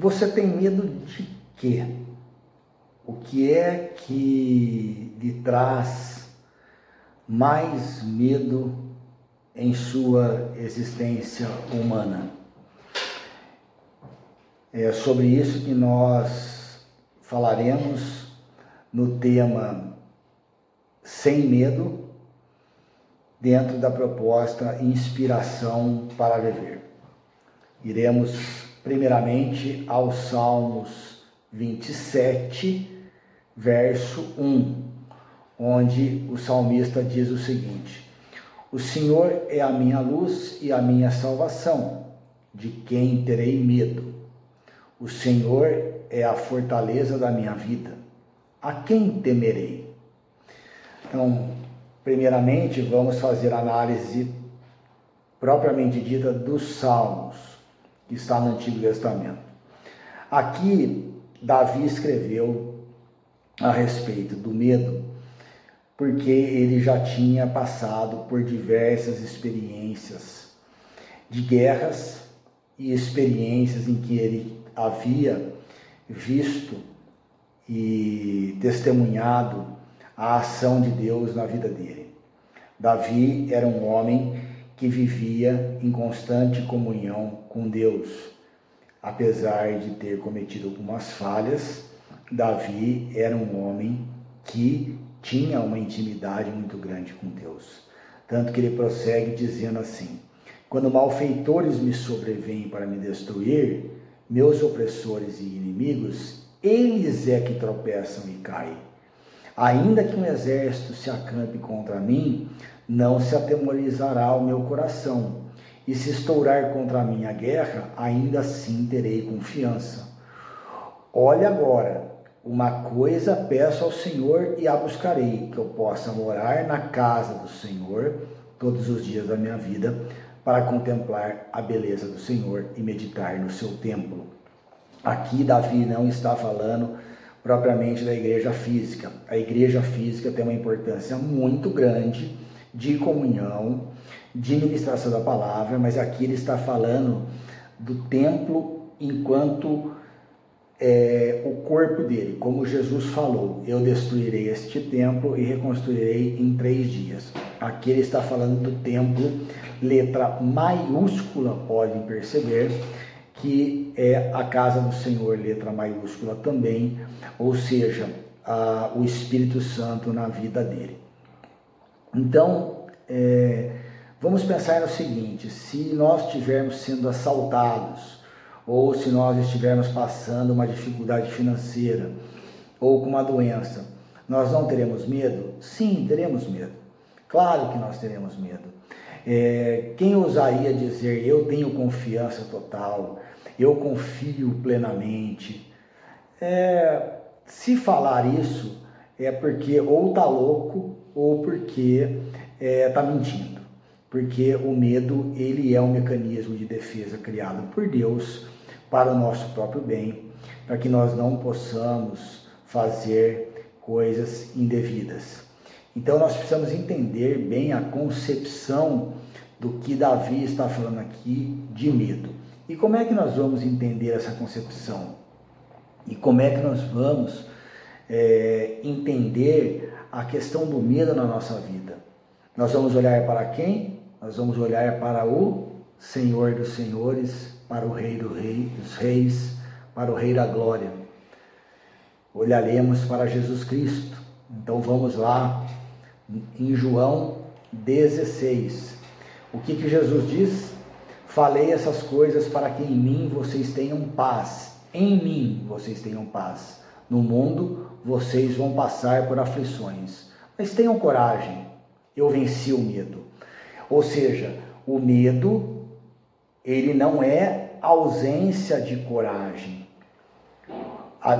Você tem medo de quê? O que é que lhe traz mais medo em sua existência humana? É sobre isso que nós falaremos no tema Sem Medo, dentro da proposta Inspiração para Viver. Iremos primeiramente aos Salmos 27, verso 1, onde o salmista diz o seguinte: O Senhor é a minha luz e a minha salvação, de quem terei medo? O Senhor é a fortaleza da minha vida. A quem temerei? Então, primeiramente, vamos fazer análise propriamente dita dos Salmos, que está no Antigo Testamento. Aqui, Davi escreveu a respeito do medo, porque ele já tinha passado por diversas experiências de guerras e experiências em que ele havia visto e testemunhado a ação de Deus na vida dele. Davi era um homem que vivia em constante comunhão com Deus. Apesar de ter cometido algumas falhas, Davi era um homem que tinha uma intimidade muito grande com Deus. Tanto que ele prossegue dizendo assim: Quando malfeitores me sobrevêm para me destruir, meus opressores e inimigos, eles é que tropeçam e caem. Ainda que um exército se acampe contra mim, não se atemorizará o meu coração. E se estourar contra a guerra, ainda assim terei confiança. Olha agora, uma coisa peço ao Senhor e a buscarei, que eu possa morar na casa do Senhor todos os dias da minha vida, para contemplar a beleza do Senhor e meditar no seu templo. Aqui Davi não está falando propriamente da igreja física. A igreja física tem uma importância muito grande de comunhão, de ministração da palavra, mas aqui ele está falando do templo enquanto é, o corpo dele, como Jesus falou: Eu destruirei este templo e reconstruirei em três dias. Aqui ele está falando do templo, letra maiúscula, podem perceber, que é a casa do Senhor, letra maiúscula também, ou seja, a, o Espírito Santo na vida dele. Então, é, vamos pensar no seguinte: se nós estivermos sendo assaltados, ou se nós estivermos passando uma dificuldade financeira ou com uma doença, nós não teremos medo? Sim, teremos medo. Claro que nós teremos medo. É, quem ousaria dizer eu tenho confiança total, eu confio plenamente? É, se falar isso é porque ou está louco ou porque está é, tá mentindo. Porque o medo ele é um mecanismo de defesa criado por Deus para o nosso próprio bem, para que nós não possamos fazer coisas indevidas. Então nós precisamos entender bem a concepção do que Davi está falando aqui de medo. E como é que nós vamos entender essa concepção? E como é que nós vamos é, entender a questão do medo na nossa vida? Nós vamos olhar para quem? Nós vamos olhar para o Senhor dos Senhores, para o Rei do Rei, dos Reis, para o Rei da Glória. Olharemos para Jesus Cristo. Então vamos lá em João 16. O que, que Jesus diz? Falei essas coisas para que em mim vocês tenham paz. Em mim vocês tenham paz. No mundo vocês vão passar por aflições. Mas tenham coragem. Eu venci o medo. Ou seja, o medo ele não é ausência de coragem.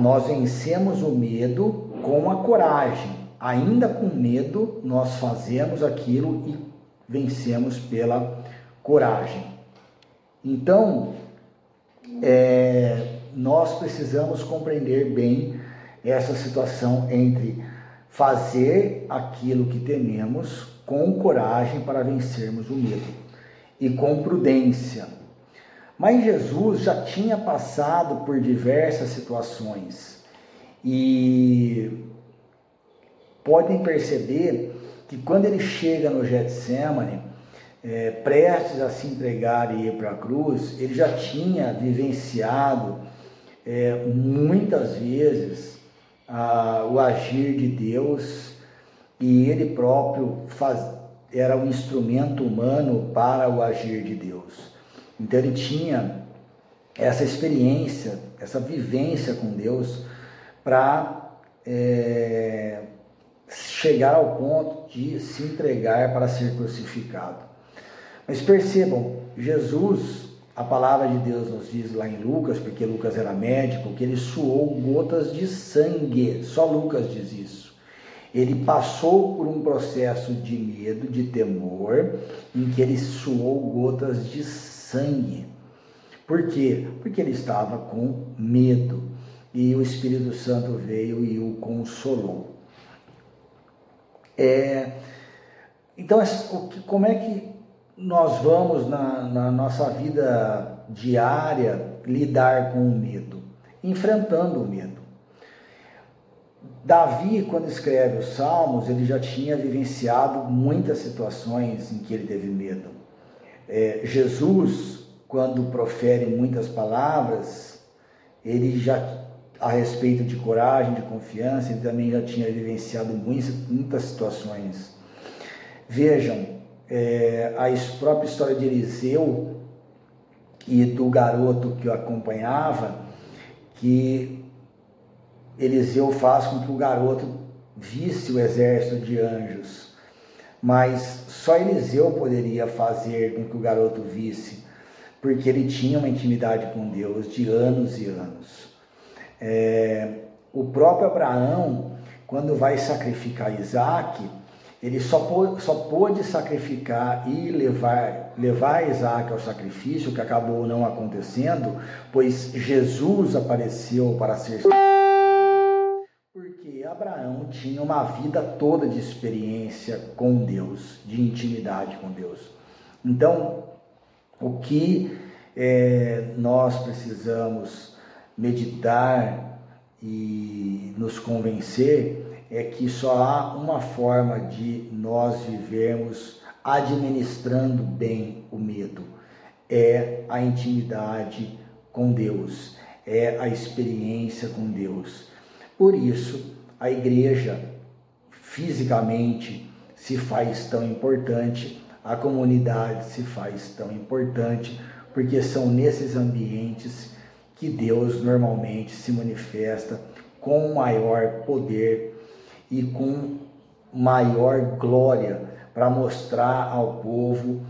Nós vencemos o medo com a coragem. Ainda com medo, nós fazemos aquilo e vencemos pela coragem. Então, é, nós precisamos compreender bem essa situação entre fazer aquilo que tememos com coragem para vencermos o medo e com prudência. Mas Jesus já tinha passado por diversas situações e podem perceber que quando ele chega no Getsemane, é, prestes a se entregar e ir para a cruz, ele já tinha vivenciado é, muitas vezes a, o agir de Deus e ele próprio faz, era um instrumento humano para o agir de Deus. Então ele tinha essa experiência, essa vivência com Deus para é, chegar ao ponto de se entregar para ser crucificado. Mas percebam, Jesus, a palavra de Deus nos diz lá em Lucas, porque Lucas era médico, que ele suou gotas de sangue. Só Lucas diz isso. Ele passou por um processo de medo, de temor, em que ele suou gotas de sangue. Por quê? Porque ele estava com medo e o Espírito Santo veio e o consolou. É, então, como é que nós vamos na, na nossa vida diária lidar com o medo? Enfrentando o medo. Davi, quando escreve os Salmos, ele já tinha vivenciado muitas situações em que ele teve medo. É, Jesus, quando profere muitas palavras, ele já a respeito de coragem, de confiança, ele também já tinha vivenciado muitas, muitas situações. Vejam, é, a própria história de Eliseu e do garoto que o acompanhava, que Eliseu faz com que o garoto visse o exército de anjos, mas só Eliseu poderia fazer com que o garoto visse, porque ele tinha uma intimidade com Deus de anos e anos. É, o próprio Abraão, quando vai sacrificar Isaac, ele só pôde, só pôde sacrificar e levar, levar Isaac ao sacrifício, que acabou não acontecendo, pois Jesus apareceu para ser porque Abraão tinha uma vida toda de experiência com Deus, de intimidade com Deus. Então, o que é, nós precisamos meditar e nos convencer é que só há uma forma de nós vivermos administrando bem o medo. É a intimidade com Deus, é a experiência com Deus. Por isso, a igreja fisicamente se faz tão importante, a comunidade se faz tão importante, porque são nesses ambientes que Deus normalmente se manifesta com maior poder e com maior glória para mostrar ao povo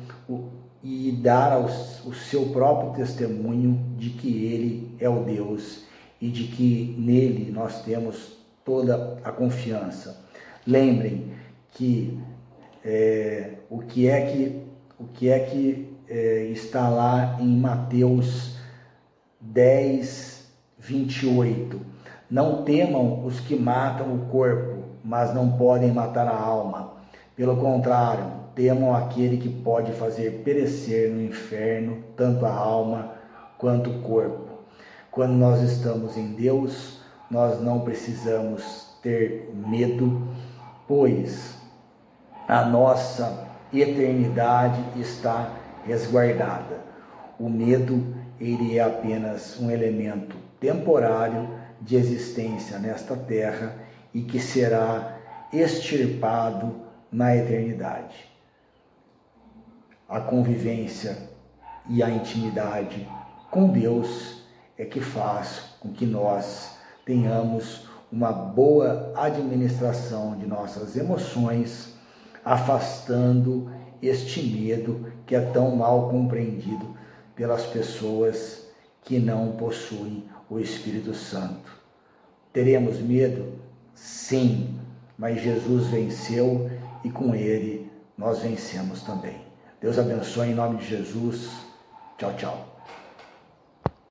e dar o seu próprio testemunho de que Ele é o Deus e de que nele nós temos toda a confiança. Lembrem que é, o que é que o que é que é, está lá em Mateus 10, 28. Não temam os que matam o corpo, mas não podem matar a alma. Pelo contrário, temam aquele que pode fazer perecer no inferno tanto a alma quanto o corpo. Quando nós estamos em Deus, nós não precisamos ter medo, pois a nossa eternidade está resguardada. O medo ele é apenas um elemento temporário de existência nesta terra e que será extirpado na eternidade. A convivência e a intimidade com Deus é que faz com que nós tenhamos uma boa administração de nossas emoções, afastando este medo que é tão mal compreendido pelas pessoas que não possuem o Espírito Santo. Teremos medo? Sim, mas Jesus venceu e com ele nós vencemos também. Deus abençoe em nome de Jesus. Tchau, tchau.